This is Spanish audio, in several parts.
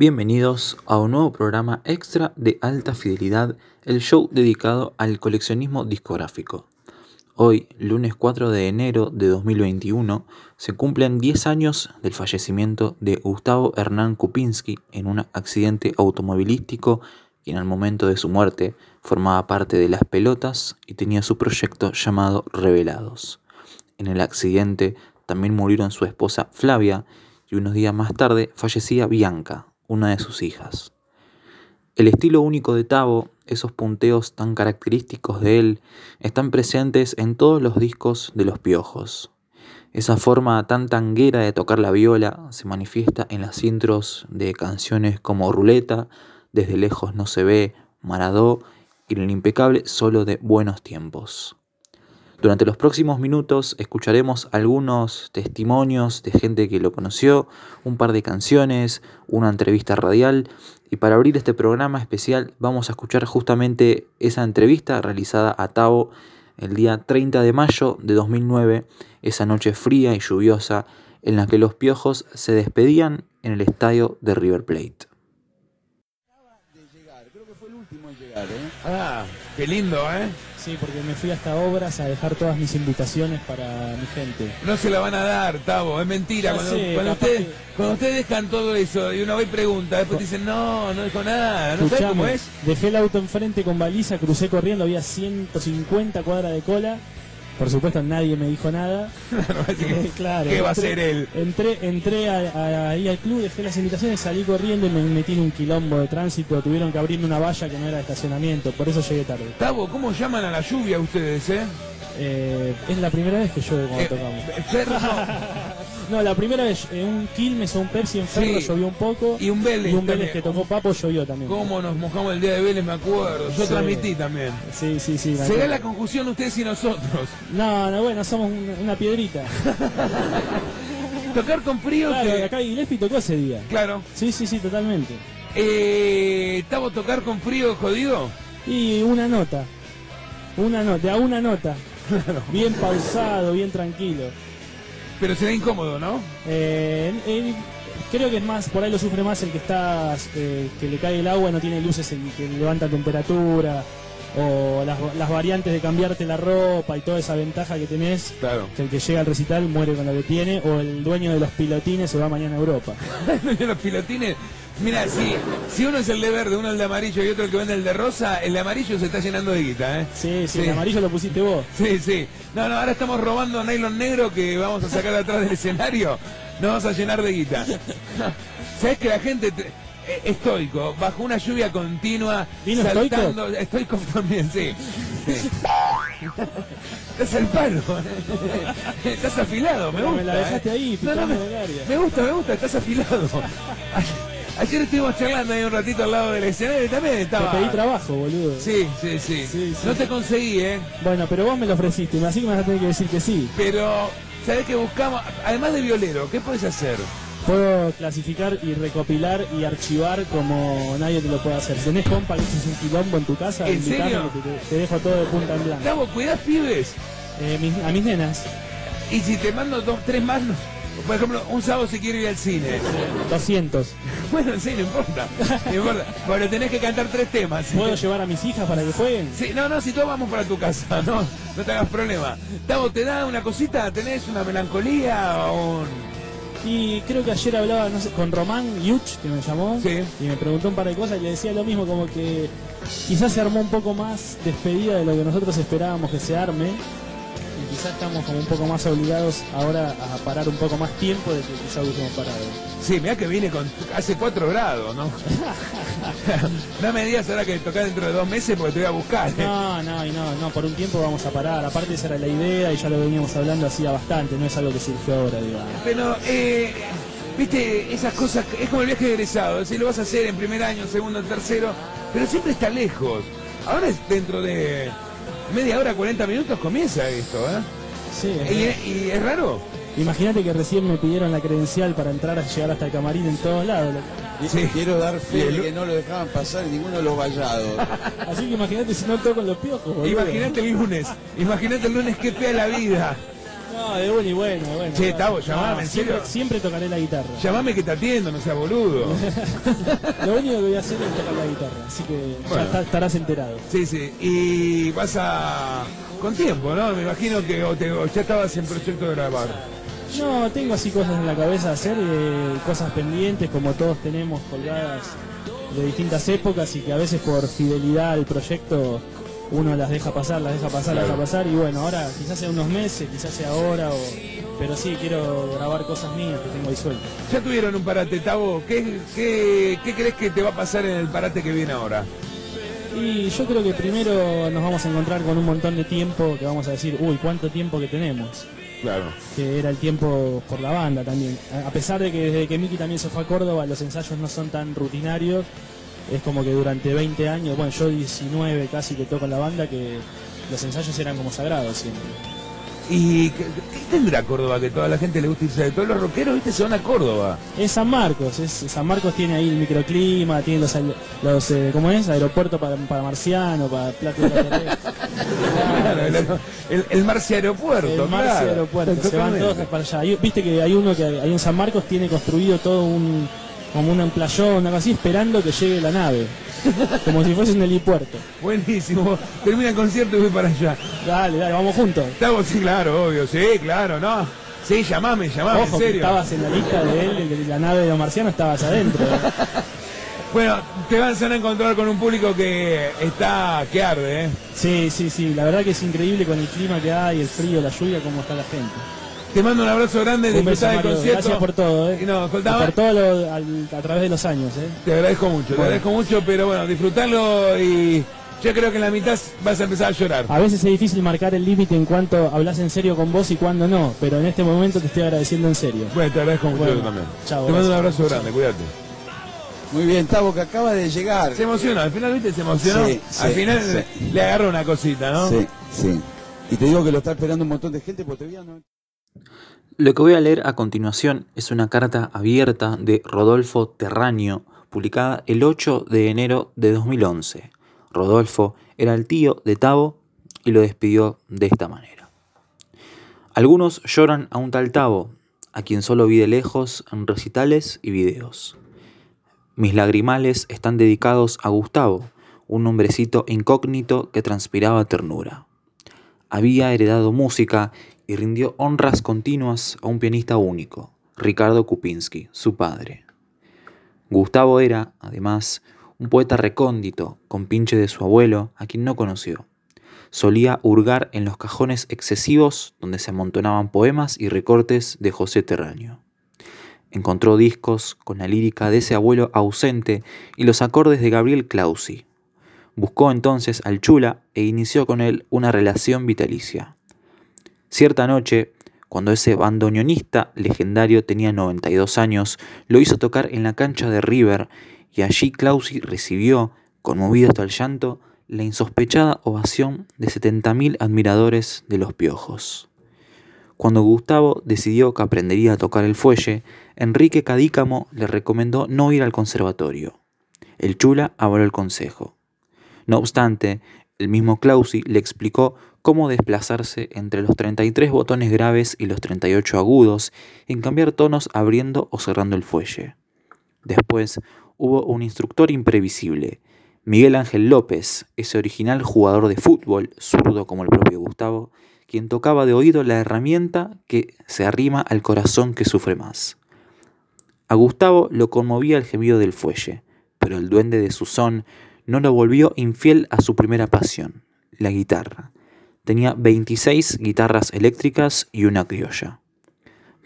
Bienvenidos a un nuevo programa extra de alta fidelidad, el show dedicado al coleccionismo discográfico. Hoy, lunes 4 de enero de 2021, se cumplen 10 años del fallecimiento de Gustavo Hernán Kupinski en un accidente automovilístico quien al momento de su muerte formaba parte de las pelotas y tenía su proyecto llamado Revelados. En el accidente también murieron su esposa Flavia y unos días más tarde fallecía Bianca, una de sus hijas. El estilo único de Tavo, esos punteos tan característicos de él, están presentes en todos los discos de Los Piojos. Esa forma tan tanguera de tocar la viola se manifiesta en las intros de canciones como Ruleta, Desde lejos no se ve, Maradó y el impecable solo de Buenos Tiempos. Durante los próximos minutos escucharemos algunos testimonios de gente que lo conoció, un par de canciones, una entrevista radial y para abrir este programa especial vamos a escuchar justamente esa entrevista realizada a Tavo el día 30 de mayo de 2009, esa noche fría y lluviosa en la que los piojos se despedían en el estadio de River Plate. Creo que fue el último en llegar, ¿eh? Ah, qué lindo, ¿eh? Sí, porque me fui hasta obras a dejar todas mis invitaciones para mi gente. No se la van a dar, Tavo, es mentira. Ya Cuando, sé, cuando ustedes, que- cuando ustedes dejan todo eso y uno va y pregunta, después dicen, no, no dejo nada, no sabes cómo es. dejé el auto enfrente con baliza, crucé corriendo, había 150 cuadras de cola. Por supuesto nadie me dijo nada. Que, Eh, claro, ¿Qué va a ser él? Entré, entré a- a- ahí al club, dejé las invitaciones, salí corriendo y me metí en un quilombo de tránsito. Tuvieron que abrirme una valla que no era de estacionamiento, por eso llegué tarde. Tavo, ¿cómo llaman a la lluvia ustedes, eh? Eh, es la primera vez que llueve cuando Eh, tocamos. Ferro no. La primera vez eh, un Quilmes o un Pepsi en Ferro Sí. llovió un poco. Y un Vélez Y un Vélez también. que tocó Papo llovió también. ¿Cómo nos mojamos el día de Vélez? Me acuerdo. Yo Sí. transmití también. Sí, sí, sí. me Será acuerdo. la confusión ustedes y nosotros. No, no, bueno, somos un- una piedrita. Tocar con frío Claro, que... acá Gillespie tocó ese día. Claro. Sí, sí, sí, totalmente. Eh, ¿Tavo tocar con frío jodido? Y una nota. Una nota, a una nota. Bien pausado, bien tranquilo. Pero será incómodo, ¿no? Eh, creo que es más, por ahí lo sufre más el que está, eh, que le cae el agua, no tiene luces el que levanta temperatura, o las, las variantes de cambiarte la ropa y toda esa ventaja que tenés, Claro. que el que llega al recital muere con lo que tiene, o el dueño de los pilotines se va mañana a Europa. los pilotines. Mira, si, si uno es el de verde, uno el de amarillo y otro el que vende el de rosa, el de amarillo se está llenando de guita, ¿eh? Sí, sí, Sí. el amarillo lo pusiste vos. Sí, sí. No, no, ahora estamos robando nylon negro que vamos a sacar de atrás del escenario. Nos vamos a llenar de guita. ¿Sabes que la gente te- eh, estoico, bajo una lluvia continua, ¿Vino saltando, estoico también, sí. sí. Estás al palo. Estás afilado, me Pero gusta. me la dejaste ¿eh? ahí, No, no, me, me gusta, me gusta, estás afilado. Ayer estuvimos charlando ahí un ratito al lado del escenario y también Te estaba. pedí trabajo, boludo. Sí, sí, sí, Sí, sí. No te conseguí, ¿eh? Bueno, pero vos me lo ofreciste, así que me vas a tener que decir que sí. Pero, ¿sabés qué buscamos? Además de violero, ¿qué puedes hacer? Puedo clasificar y recopilar y archivar como nadie te lo puede hacer. Si tenés compa que haces un quilombo en tu casa, ¿En serio? que te, te dejo todo de punta en blanco. Gabo, cuidás pibes. Eh, mis- a mis nenas, Y si te mando dos, tres más, no- por ejemplo, un sábado si quiero ir al cine. 200. Bueno, sí, no importa. No importa. Bueno, tenés que cantar tres temas. ¿Puedo llevar a mis hijas para que jueguen? Sí, no, no, si todos vamos para tu casa, no, no te hagas problema. Tavo, ¿te da una cosita? ¿Tenés una melancolía o un...? Y creo que ayer hablaba no sé, con Román Yuch, que me llamó, Sí. y me preguntó un par de cosas y le decía lo mismo, como que quizás se armó un poco más despedida de lo que nosotros esperábamos que se arme. Quizás estamos como un poco más obligados ahora a parar un poco más tiempo de que quizás hubiésemos parado. Sí, mira que viene con... hace cuatro grados, ¿no? no me digas ahora que tocás dentro de dos meses porque te voy a buscar. ¿eh? No, no, y no, no, por un tiempo vamos a parar. Aparte esa era la idea y ya lo veníamos hablando hacía bastante, no es algo que surgió ahora, digamos. Pero, eh, viste, esas cosas, es como el viaje de egresado, si lo vas a hacer en primer año, segundo, tercero, pero siempre está lejos. Ahora es dentro de media hora, 40 minutos comienza esto, ¿eh? Sí, es Y, es raro. Imagínate que recién me pidieron la credencial para entrar a llegar hasta el camarín en todos lados. Sí. quiero dar fe de que no lo dejaban pasar ninguno de los vallados. Así que imagínate si no toco los piojos. Imagínate el lunes, imagínate el lunes qué fea la vida. No, de bueno y bueno, bueno. Che, Tavo, llamame, ¿en siempre, serio? siempre tocaré la guitarra. Llamame que te atiendo, no seas boludo. Lo único que voy a hacer es tocar la guitarra, así que Bueno. ya está- estarás enterado. Sí, sí. Y vas a. con tiempo, ¿no? Me imagino que o te- o ya estabas en proyecto de grabar. No, tengo así cosas en la cabeza de hacer, eh, cosas pendientes como todos tenemos colgadas de distintas épocas y que a veces por fidelidad al proyecto uno las deja pasar, las deja pasar, las deja pasar y bueno, ahora quizás sea unos meses, quizás sea ahora, o, pero sí quiero grabar cosas mías que tengo ahí sueltas. Ya tuvieron un parate, Tavo. ¿Qué, qué, ¿Qué crees que te va a pasar en el parate que viene ahora? Y yo creo que primero nos vamos a encontrar con un montón de tiempo que vamos a decir, uy, cuánto tiempo que tenemos. Claro. que era el tiempo por la banda también. A a pesar de que desde que Miki también se fue a Córdoba, los ensayos no son tan rutinarios, es como que durante 20 años, bueno, yo 19 casi que toco en la banda, que los ensayos eran como sagrados siempre. ¿Y qué, qué tendrá Córdoba que toda la gente le gusta irse de todos los rockeros, viste, se van a Córdoba? Es San Marcos, es, San Marcos tiene ahí el microclima, tiene los, los eh, ¿cómo es? Aeropuertos para, para marciano, para plato de Claro, el, el, el Marci Aeropuerto, El Marci claro. Aeropuerto, se van todos para allá. Hay- Viste que hay uno que ahí en San Marcos tiene construido todo un como un playón, algo así, esperando que llegue la nave. Como si fuese un helipuerto. Buenísimo. Termina el concierto y voy para allá. Dale, dale, vamos juntos. Estamos, sí, claro, obvio, sí, claro, no. Sí, llamame, llamame, Ojo, en que serio. estabas en la lista de él, de la nave de los marcianos, estabas adentro. Bueno, te vas a encontrar con un público que está, que arde, ¿eh? Sí, sí, sí, la verdad que es increíble con el clima que hay, el frío, la lluvia, cómo está la gente. Te mando un abrazo grande, disfrutá del concierto. Gracias por todo, eh. Y no, por todo lo- al- a través de los años, eh. Te agradezco mucho, te agradezco mucho, pero bueno, disfrutarlo y yo creo que en la mitad vas a empezar a llorar. A veces es difícil marcar el límite en cuanto hablas en serio con vos y cuando no, pero en este momento te estoy agradeciendo en serio. Bueno, te agradezco mucho Bueno, también. chao, te mando un abrazo grande, cuídate. Muy bien, Tavo, que acaba de llegar. Se emociona, al final, ¿viste? Se emocionó. Sí, al sí, final sí. le agarró una cosita, ¿no? Sí, sí. Y te digo que lo está esperando un montón de gente porque todavía no... Lo que voy a leer a continuación es una carta abierta de Rodolfo Terraño, publicada el 8 de enero de 2011. Rodolfo era el tío de Tavo y lo despidió de esta manera. Algunos lloran a un tal Tavo, a quien solo vi de lejos en recitales y videos. Mis lagrimales están dedicados a Gustavo, un hombrecito incógnito que transpiraba ternura. Había heredado música y rindió honras continuas a un pianista único, Ricardo Kupinski, su padre. Gustavo era, además, un poeta recóndito, con pinche de su abuelo, a quien no conoció. Solía hurgar en los cajones excesivos donde se amontonaban poemas y recortes de José Terraño. Encontró discos con la lírica de ese abuelo ausente y los acordes de Gabriel Clausi. Buscó entonces al Chula e inició con él una relación vitalicia. Cierta noche, cuando ese bandoneonista legendario tenía 92 años, lo hizo tocar en la cancha de River y allí Clausi recibió, conmovido hasta el llanto, la insospechada ovación de 70.000 admiradores de los piojos. Cuando Gustavo decidió que aprendería a tocar el fuelle, Enrique Cadícamo le recomendó no ir al conservatorio. El chula avaló el consejo. No obstante, el mismo Clausi le explicó cómo desplazarse entre los 33 botones graves y los 38 agudos, en cambiar tonos abriendo o cerrando el fuelle. Después hubo un instructor imprevisible, Miguel Ángel López, ese original jugador de fútbol, zurdo como el propio Gustavo, quien tocaba de oído la herramienta que se arrima al corazón que sufre más. A Gustavo lo conmovía el gemido del fuelle, pero el duende de Susón no lo volvió infiel a su primera pasión, la guitarra. Tenía 26 guitarras eléctricas y una criolla.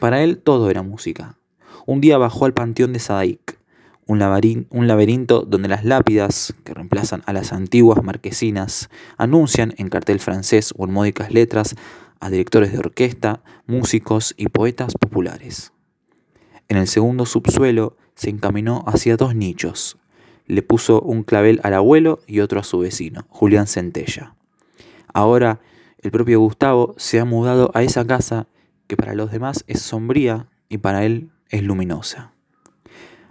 Para él todo era música. Un día bajó al panteón de Sadaik, un, laberin- un laberinto donde las lápidas, que reemplazan a las antiguas marquesinas, anuncian en cartel francés o en módicas letras a directores de orquesta, músicos y poetas populares. En el segundo subsuelo se encaminó hacia dos nichos. Le puso un clavel al abuelo y otro a su vecino, Julián Centella. Ahora el propio Gustavo se ha mudado a esa casa que para los demás es sombría y para él es luminosa.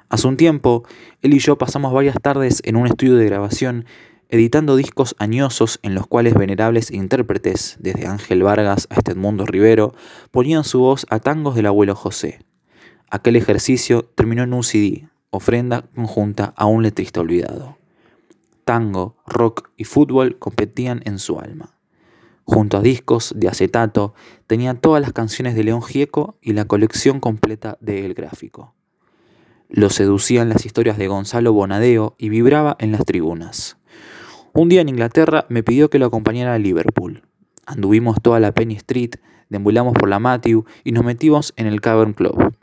Hace un tiempo, él y yo pasamos varias tardes en un estudio de grabación editando discos añosos en los cuales venerables intérpretes, desde Ángel Vargas hasta Edmundo Rivero, ponían su voz a tangos del abuelo José. Aquel ejercicio terminó en un CD, ofrenda conjunta a un letrista olvidado. Tango, rock y fútbol competían en su alma. Junto a discos de acetato tenía todas las canciones de León Gieco y la colección completa de El Gráfico. Lo seducían las historias de Gonzalo Bonadeo y vibraba en las tribunas. Un día en Inglaterra me pidió que lo acompañara a Liverpool. Anduvimos toda la Penny Street, deambulamos por la Matthew y nos metimos en el Cavern Club.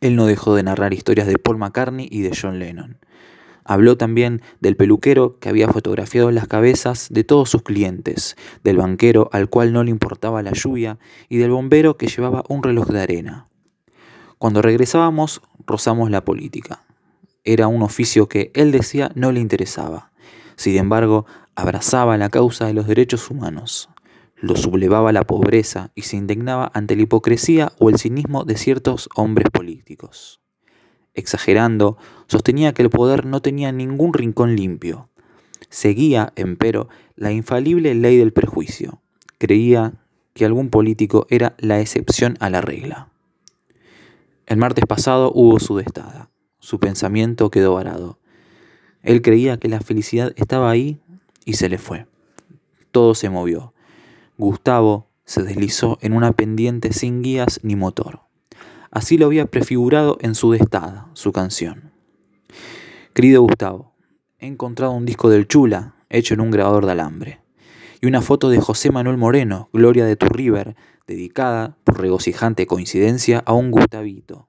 Él no dejó de narrar historias de Paul McCartney y de John Lennon. Habló también del peluquero que había fotografiado las cabezas de todos sus clientes, del banquero al cual no le importaba la lluvia y del bombero que llevaba un reloj de arena. Cuando regresábamos, rozamos la política. Era un oficio que él decía no le interesaba. Sin embargo, abrazaba la causa de los derechos humanos, lo sublevaba la pobreza y se indignaba ante la hipocresía o el cinismo de ciertos hombres políticos. Exagerando, sostenía que el poder no tenía ningún rincón limpio. Seguía, empero, la infalible ley del prejuicio. Creía que algún político era la excepción a la regla. El martes pasado hubo su destada. Su pensamiento quedó varado. Él creía que la felicidad estaba ahí y se le fue. Todo se movió. Gustavo se deslizó en una pendiente sin guías ni motor. Así lo había prefigurado en su destada, su canción. Querido Gustavo, he encontrado un disco del Chula hecho en un grabador de alambre y una foto de José Manuel Moreno, Gloria de tu River, dedicada, por regocijante coincidencia, a un Gustavito,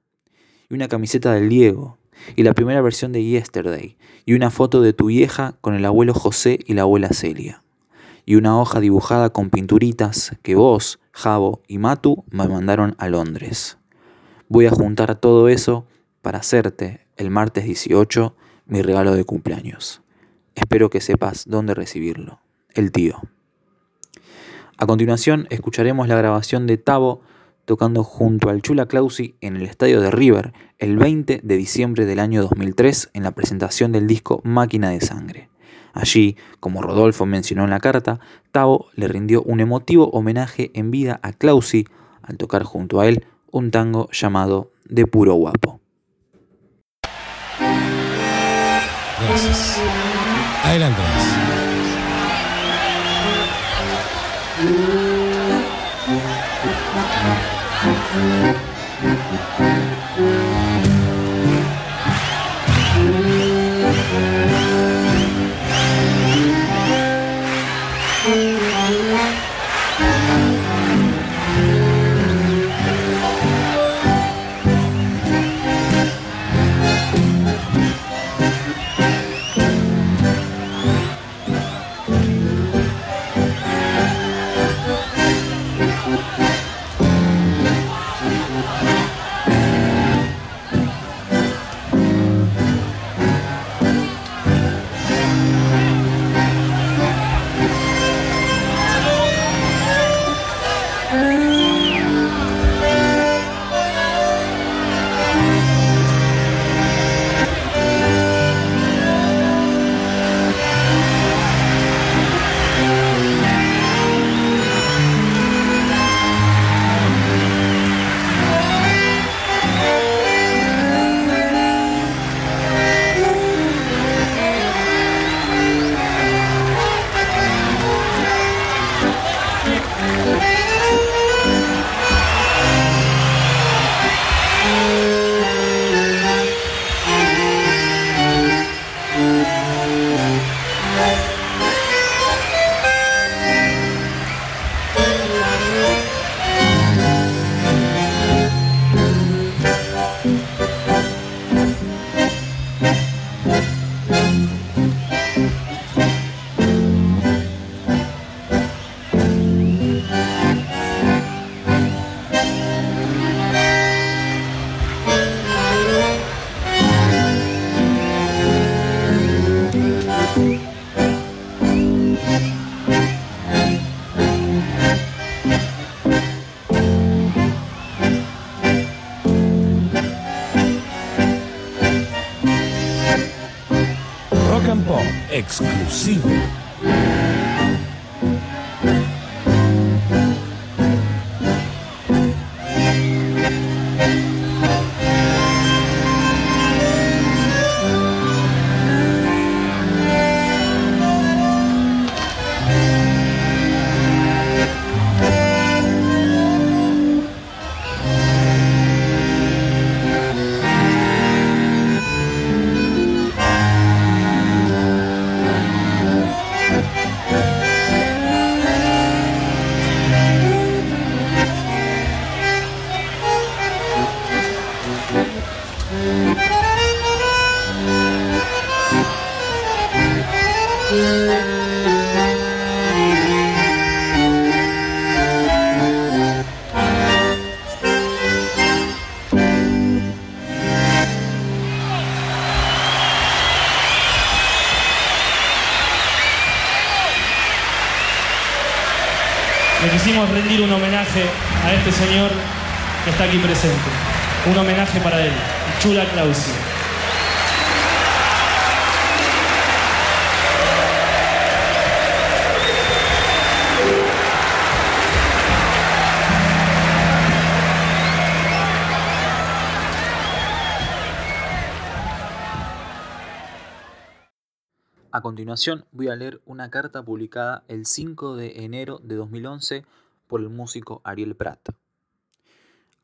y una camiseta del Diego, y la primera versión de Yesterday, y una foto de tu vieja con el abuelo José y la abuela Celia, y una hoja dibujada con pinturitas que vos, Javo y Matu me mandaron a Londres. Voy a juntar todo eso para hacerte el martes 18 mi regalo de cumpleaños. Espero que sepas dónde recibirlo. El tío. A continuación escucharemos la grabación de Tavo tocando junto al Chula Clausi en el estadio de River el 20 de diciembre del año 2003 en la presentación del disco Máquina de Sangre. Allí, como Rodolfo mencionó en la carta, Tavo le rindió un emotivo homenaje en vida a Clausi al tocar junto a él un tango llamado De Puro Guapo. Le quisimos rendir un homenaje a este señor que está aquí presente. Un homenaje para él, Chula Clausi. Continuación voy a leer una carta publicada el 5 de enero de 2011 por el músico Ariel Prat.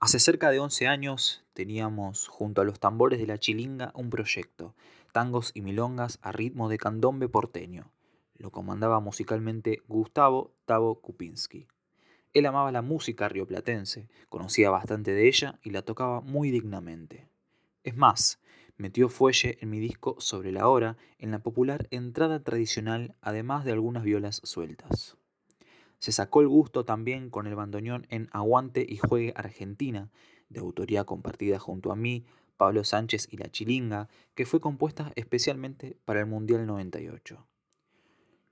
Hace cerca de 11 años teníamos junto a los tambores de la chilinga un proyecto, tangos y milongas a ritmo de candombe porteño. Lo comandaba musicalmente Gustavo Tavo Kupinski. Él amaba la música rioplatense, conocía bastante de ella y la tocaba muy dignamente. Es más, metió fuelle en mi disco Sobre la Hora en la popular entrada tradicional, además de algunas violas sueltas. Se sacó el gusto también con el bandoneón en Aguante y Juegue Argentina, de autoría compartida junto a mí, Pablo Sánchez y La Chilinga, que fue compuesta especialmente para el Mundial 98.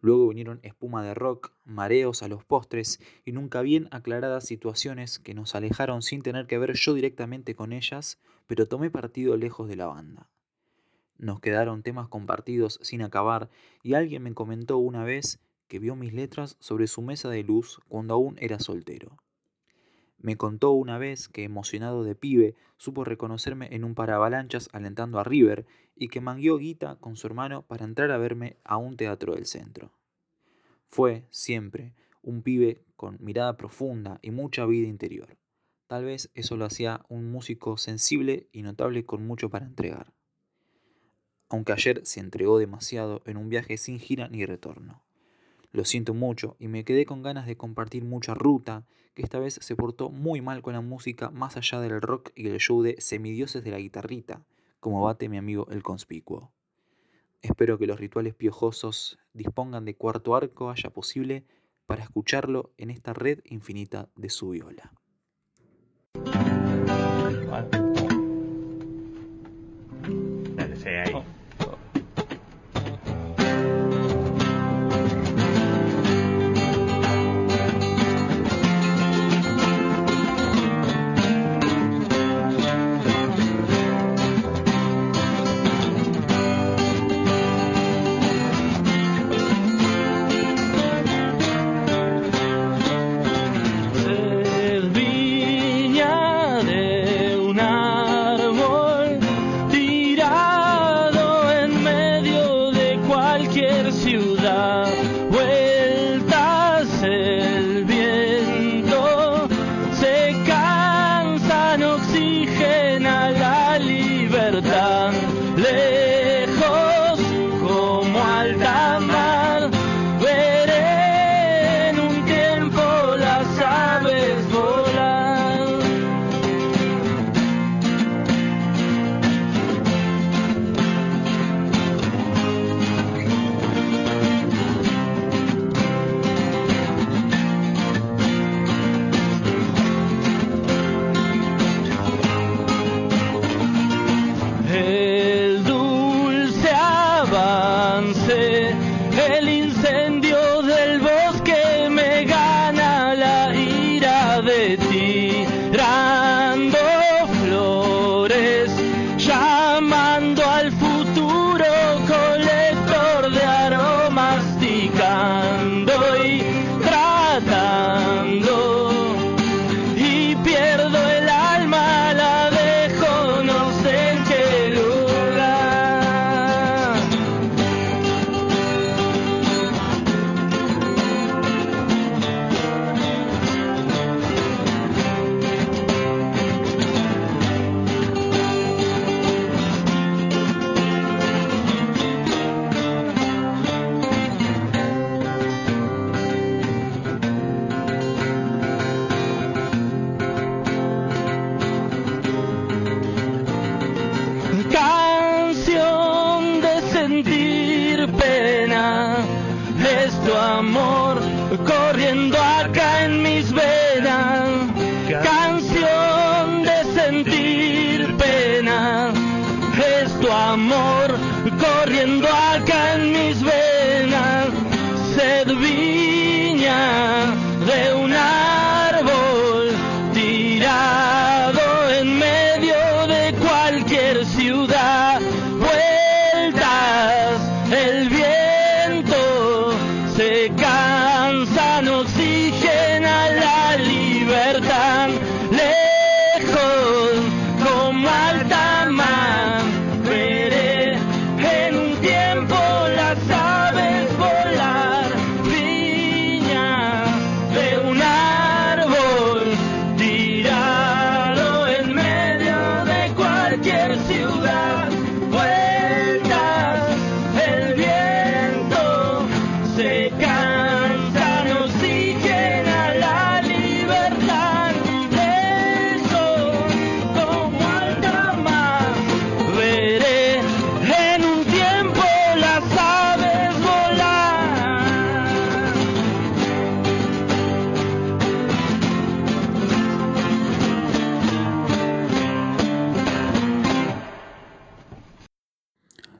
Luego vinieron espuma de rock, mareos a los postres y nunca bien aclaradas situaciones que nos alejaron sin tener que ver yo directamente con ellas, pero tomé partido lejos de la banda. Nos quedaron temas compartidos sin acabar y alguien me comentó una vez que vio mis letras sobre su mesa de luz cuando aún era soltero. Me contó una vez que, emocionado de pibe, supo reconocerme en un paravalanchas alentando a River y que mangueó guita con su hermano para entrar a verme a un teatro del centro. Fue, siempre, un pibe con mirada profunda y mucha vida interior. Tal vez eso lo hacía un músico sensible y notable con mucho para entregar. Aunque ayer se entregó demasiado en un viaje sin gira ni retorno. Lo siento mucho y me quedé con ganas de compartir mucha ruta, que esta vez se portó muy mal con la música más allá del rock y el show de semidioses de la guitarrita, como bate mi amigo el conspicuo. Espero que los rituales piojosos dispongan de cuarto arco haya posible para escucharlo en esta red infinita de su viola. Dale,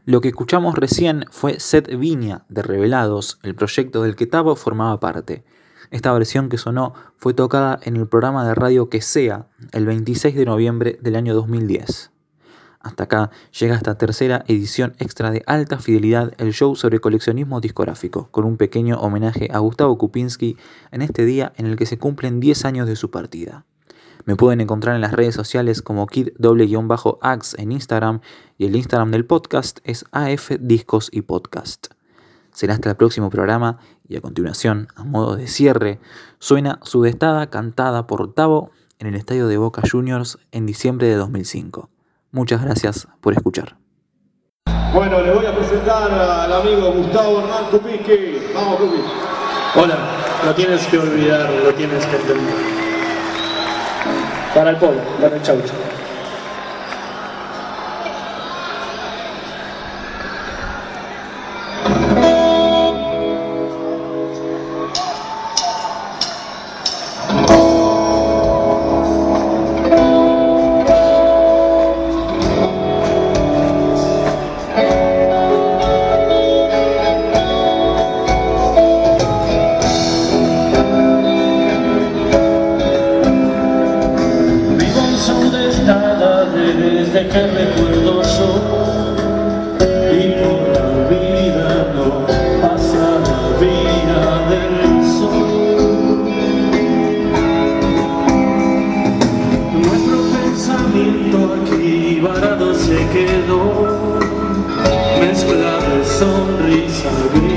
Lo que escuchamos recién fue Set Viña de Revelados, el proyecto del que Tavo formaba parte. Esta versión que sonó fue tocada en el programa de radio Que Sea el 26 de noviembre del año 2010. Hasta acá llega esta tercera edición extra de alta fidelidad, el show sobre coleccionismo discográfico, con un pequeño homenaje a Gustavo Kupinski en este día en el que se cumplen 10 años de su partida. Me pueden encontrar en las redes sociales como kid-ax en Instagram y el Instagram del podcast es AF Discos y Podcast. Será hasta el próximo programa y a continuación, a modo de cierre, suena Sudestada cantada por Tavo en el estadio de Boca Juniors en diciembre de 2005. Muchas gracias por escuchar. Bueno, le voy a presentar al amigo Gustavo Hernán Kupinski. Vamos, Kupi. Hola, lo tienes que olvidar, lo tienes que entender. Para el polo, para el chaucho. Quedó Mezcla de sonrisa gris,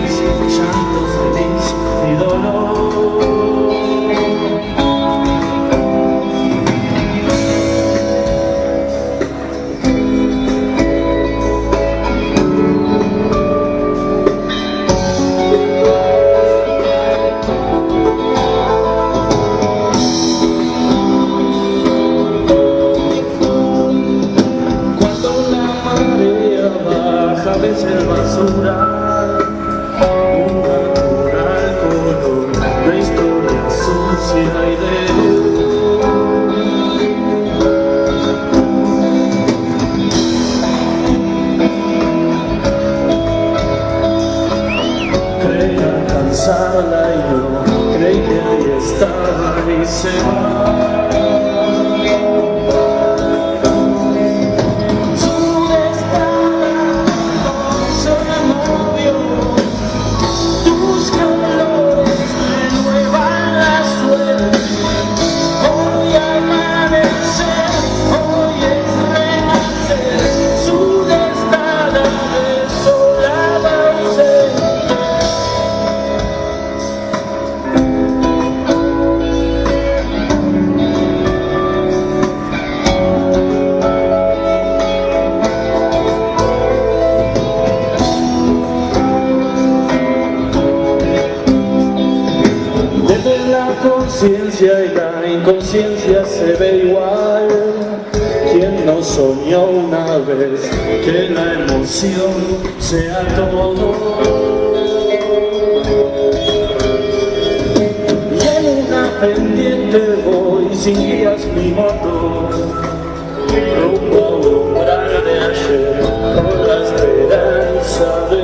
alcanzarla y no creí que ahí estaba y se la conciencia y la inconsciencia se ve igual. Quien no soñó una vez que la emoción sea todo. Y en una pendiente voy sin guías mi moto, rumbo a un umbral de ayer con las estrellas.